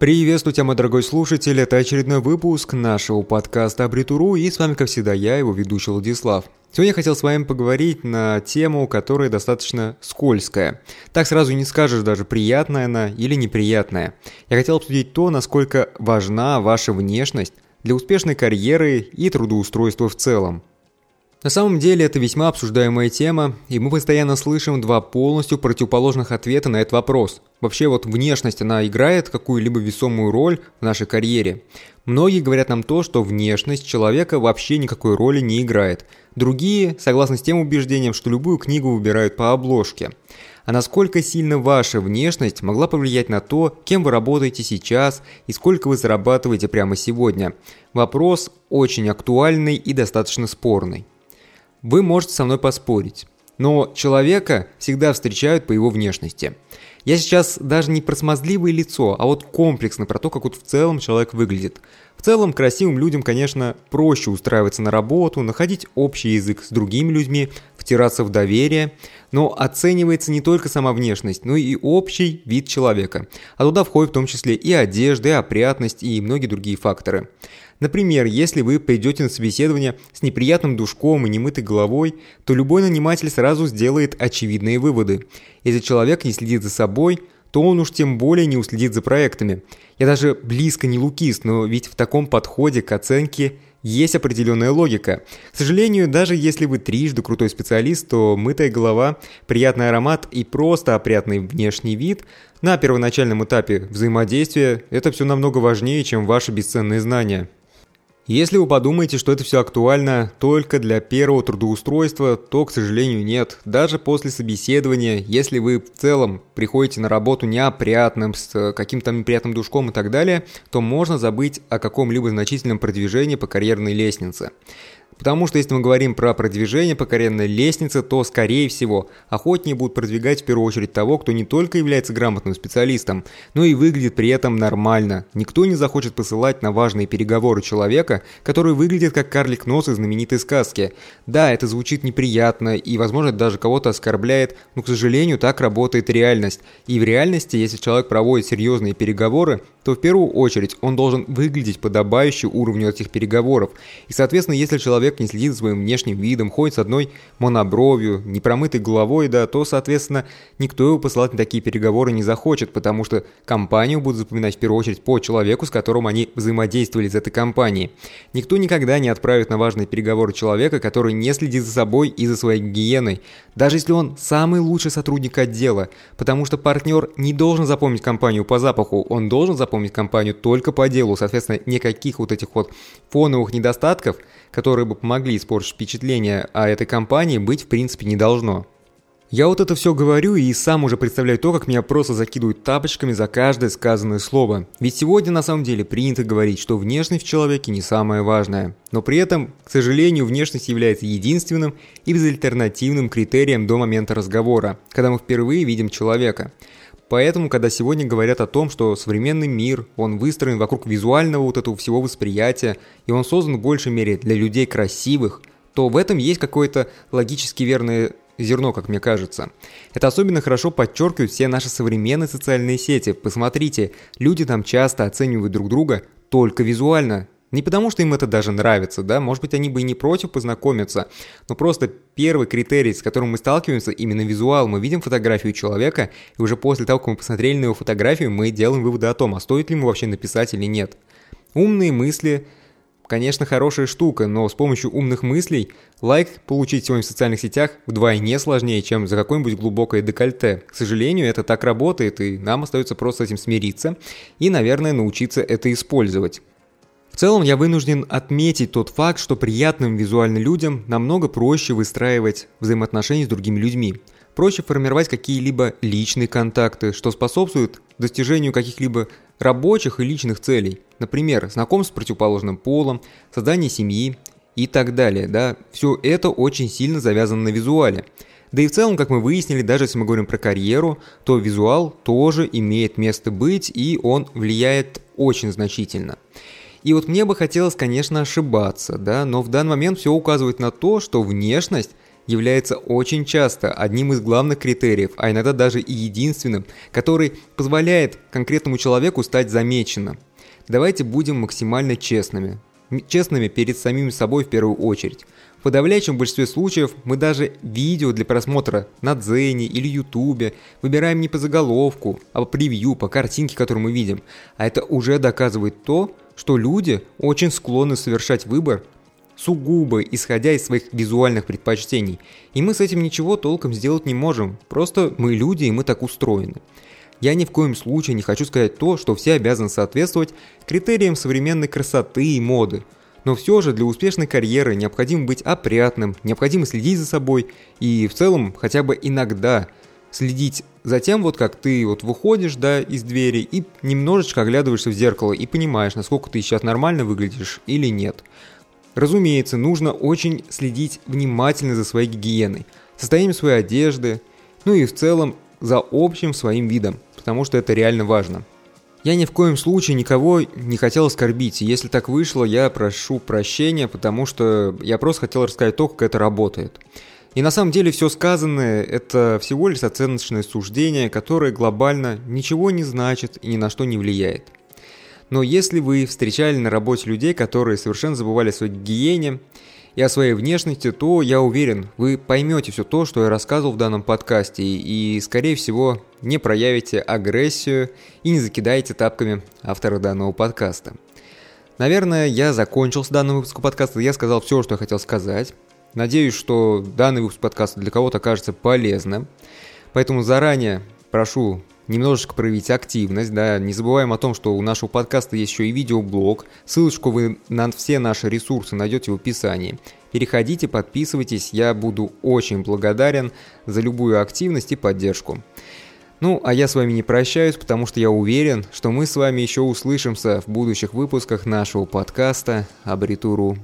Приветствую тебя, мой дорогой слушатель, это очередной выпуск нашего подкаста Абритуру, и с вами, как всегда, я, его ведущий Владислав. Сегодня я хотел с вами поговорить на тему, которая достаточно скользкая. Так сразу не скажешь даже, приятная она или неприятная. Я хотел обсудить то, насколько важна ваша внешность для успешной карьеры и трудоустройства в целом. На самом деле это весьма обсуждаемая тема, и мы постоянно слышим два полностью противоположных ответа на этот вопрос. Вообще вот внешность, она играет какую-либо весомую роль в нашей карьере. Многие говорят нам то, что внешность человека вообще никакой роли не играет. Другие согласны с тем убеждением, что любую книгу выбирают по обложке. А насколько сильно ваша внешность могла повлиять на то, кем вы работаете сейчас и сколько вы зарабатываете прямо сегодня? Вопрос очень актуальный и достаточно спорный. Вы можете со мной поспорить, но человека всегда встречают по его внешности. Я сейчас даже не про смазливое лицо, а вот комплексно про то, как вот в целом человек выглядит. В целом, красивым людям, конечно, проще устраиваться на работу, находить общий язык с другими людьми, втираться в доверие, но оценивается не только сама внешность, но и общий вид человека. А туда входит в том числе и одежда, и опрятность, и многие другие факторы. Например, если вы придете на собеседование с неприятным душком и немытой головой, то любой наниматель сразу сделает очевидные выводы. Если человек не следит за собой, то он уж тем более не уследит за проектами. Я даже близко не лукист, но ведь в таком подходе к оценке есть определенная логика. К сожалению, даже если вы трижды крутой специалист, то мытая голова, приятный аромат и просто опрятный внешний вид на первоначальном этапе взаимодействия – это все намного важнее, чем ваши бесценные знания. Если вы подумаете, что это все актуально только для первого трудоустройства, то, к сожалению, нет. Даже после собеседования, если вы в целом приходите на работу неопрятным, с каким-то неприятным душком и так далее, то можно забыть о каком-либо значительном продвижении по карьерной лестнице. Потому что если мы говорим про продвижение по карьерной лестнице, то, скорее всего, охотнее будут продвигать в первую очередь того, кто не только является грамотным специалистом, но и выглядит при этом нормально. Никто не захочет посылать на важные переговоры человека, который выглядит как карлик нос из знаменитой сказки. Да, это звучит неприятно и, возможно, даже кого-то оскорбляет, но, к сожалению, так работает реальность. И в реальности, если человек проводит серьезные переговоры, то в первую очередь он должен выглядеть подобающе уровню этих переговоров. И, соответственно, если человек не следит за своим внешним видом, ходит с одной монобровью, непромытой головой, да, то, соответственно, никто его посылать на такие переговоры не захочет, потому что компанию будут запоминать в первую очередь по человеку, с которым они взаимодействовали из этой компании. Никто никогда не отправит на важные переговоры человека, который не следит за собой и за своей гигиеной, даже если он самый лучший сотрудник отдела, потому что партнер не должен запомнить компанию по запаху, он должен запомнить компанию только по делу, соответственно, никаких вот этих вот фоновых недостатков, которые бы помогли испортить впечатление о этой компании, быть в принципе не должно. Я вот это все говорю и сам уже представляю то, как меня просто закидывают тапочками за каждое сказанное слово. Ведь сегодня на самом деле принято говорить, что внешность в человеке не самое важное. Но при этом, к сожалению, внешность является единственным и безальтернативным критерием до момента разговора, когда мы впервые видим человека. Поэтому, когда сегодня говорят о том, что современный мир, он выстроен вокруг визуального вот этого всего восприятия, и он создан в большей мере для людей красивых, то в этом есть какое-то логически верное зерно, как мне кажется. Это особенно хорошо подчеркивают все наши современные социальные сети. Посмотрите, люди там часто оценивают друг друга только визуально, не потому, что им это даже нравится, да, может быть, они бы и не против познакомиться, но просто первый критерий, с которым мы сталкиваемся, именно визуал. Мы видим фотографию человека, и уже после того, как мы посмотрели на его фотографию, мы делаем выводы о том, а стоит ли ему вообще написать или нет. Умные мысли, конечно, хорошая штука, но с помощью умных мыслей лайк получить сегодня в социальных сетях вдвойне сложнее, чем за какое-нибудь глубокое декольте. К сожалению, это так работает, и нам остается просто с этим смириться и, наверное, научиться это использовать. Целом я вынужден отметить тот факт, что приятным визуально людям намного проще выстраивать взаимоотношения с другими людьми. Проще формировать какие-либо личные контакты, что способствует достижению каких-либо рабочих и личных целей. Например, знакомств с противоположным полом, создание семьи и так далее. Да? Все это очень сильно завязано на визуале. Да и в целом, как мы выяснили, даже если мы говорим про карьеру, то визуал тоже имеет место быть и он влияет очень значительно. И вот мне бы хотелось, конечно, ошибаться, да, но в данный момент все указывает на то, что внешность является очень часто одним из главных критериев, а иногда даже и единственным, который позволяет конкретному человеку стать замеченным. Давайте будем максимально честными. Честными перед самим собой в первую очередь. В подавляющем большинстве случаев мы даже видео для просмотра на Дзене или Ютубе выбираем не по заголовку, а по превью, по картинке, которую мы видим. А это уже доказывает то, что люди очень склонны совершать выбор сугубо исходя из своих визуальных предпочтений. И мы с этим ничего толком сделать не можем, просто мы люди и мы так устроены. Я ни в коем случае не хочу сказать то, что все обязаны соответствовать критериям современной красоты и моды. Но все же для успешной карьеры необходимо быть опрятным, необходимо следить за собой и в целом хотя бы иногда следить за тем, вот как ты вот выходишь, да, из двери и немножечко оглядываешься в зеркало и понимаешь, насколько ты сейчас нормально выглядишь или нет. Разумеется, нужно очень следить внимательно за своей гигиеной, состоянием своей одежды, ну и в целом за общим своим видом, потому что это реально важно. Я ни в коем случае никого не хотел оскорбить, и если так вышло, я прошу прощения, потому что я просто хотел рассказать то, как это работает. И на самом деле все сказанное – это всего лишь оценочное суждение, которое глобально ничего не значит и ни на что не влияет. Но если вы встречали на работе людей, которые совершенно забывали о своей гигиене и о своей внешности, то я уверен, вы поймете все то, что я рассказывал в данном подкасте, и, скорее всего, не проявите агрессию и не закидаете тапками автора данного подкаста. Наверное, я закончил с данным выпуском подкаста, я сказал все, что я хотел сказать. Надеюсь, что данный выпуск подкаста для кого-то окажется полезным. Поэтому заранее прошу немножечко проявить активность, да, не забываем о том, что у нашего подкаста есть еще и видеоблог, ссылочку вы на все наши ресурсы найдете в описании. Переходите, подписывайтесь, я буду очень благодарен за любую активность и поддержку. Ну, а я с вами не прощаюсь, потому что я уверен, что мы с вами еще услышимся в будущих выпусках нашего подкаста Абритуру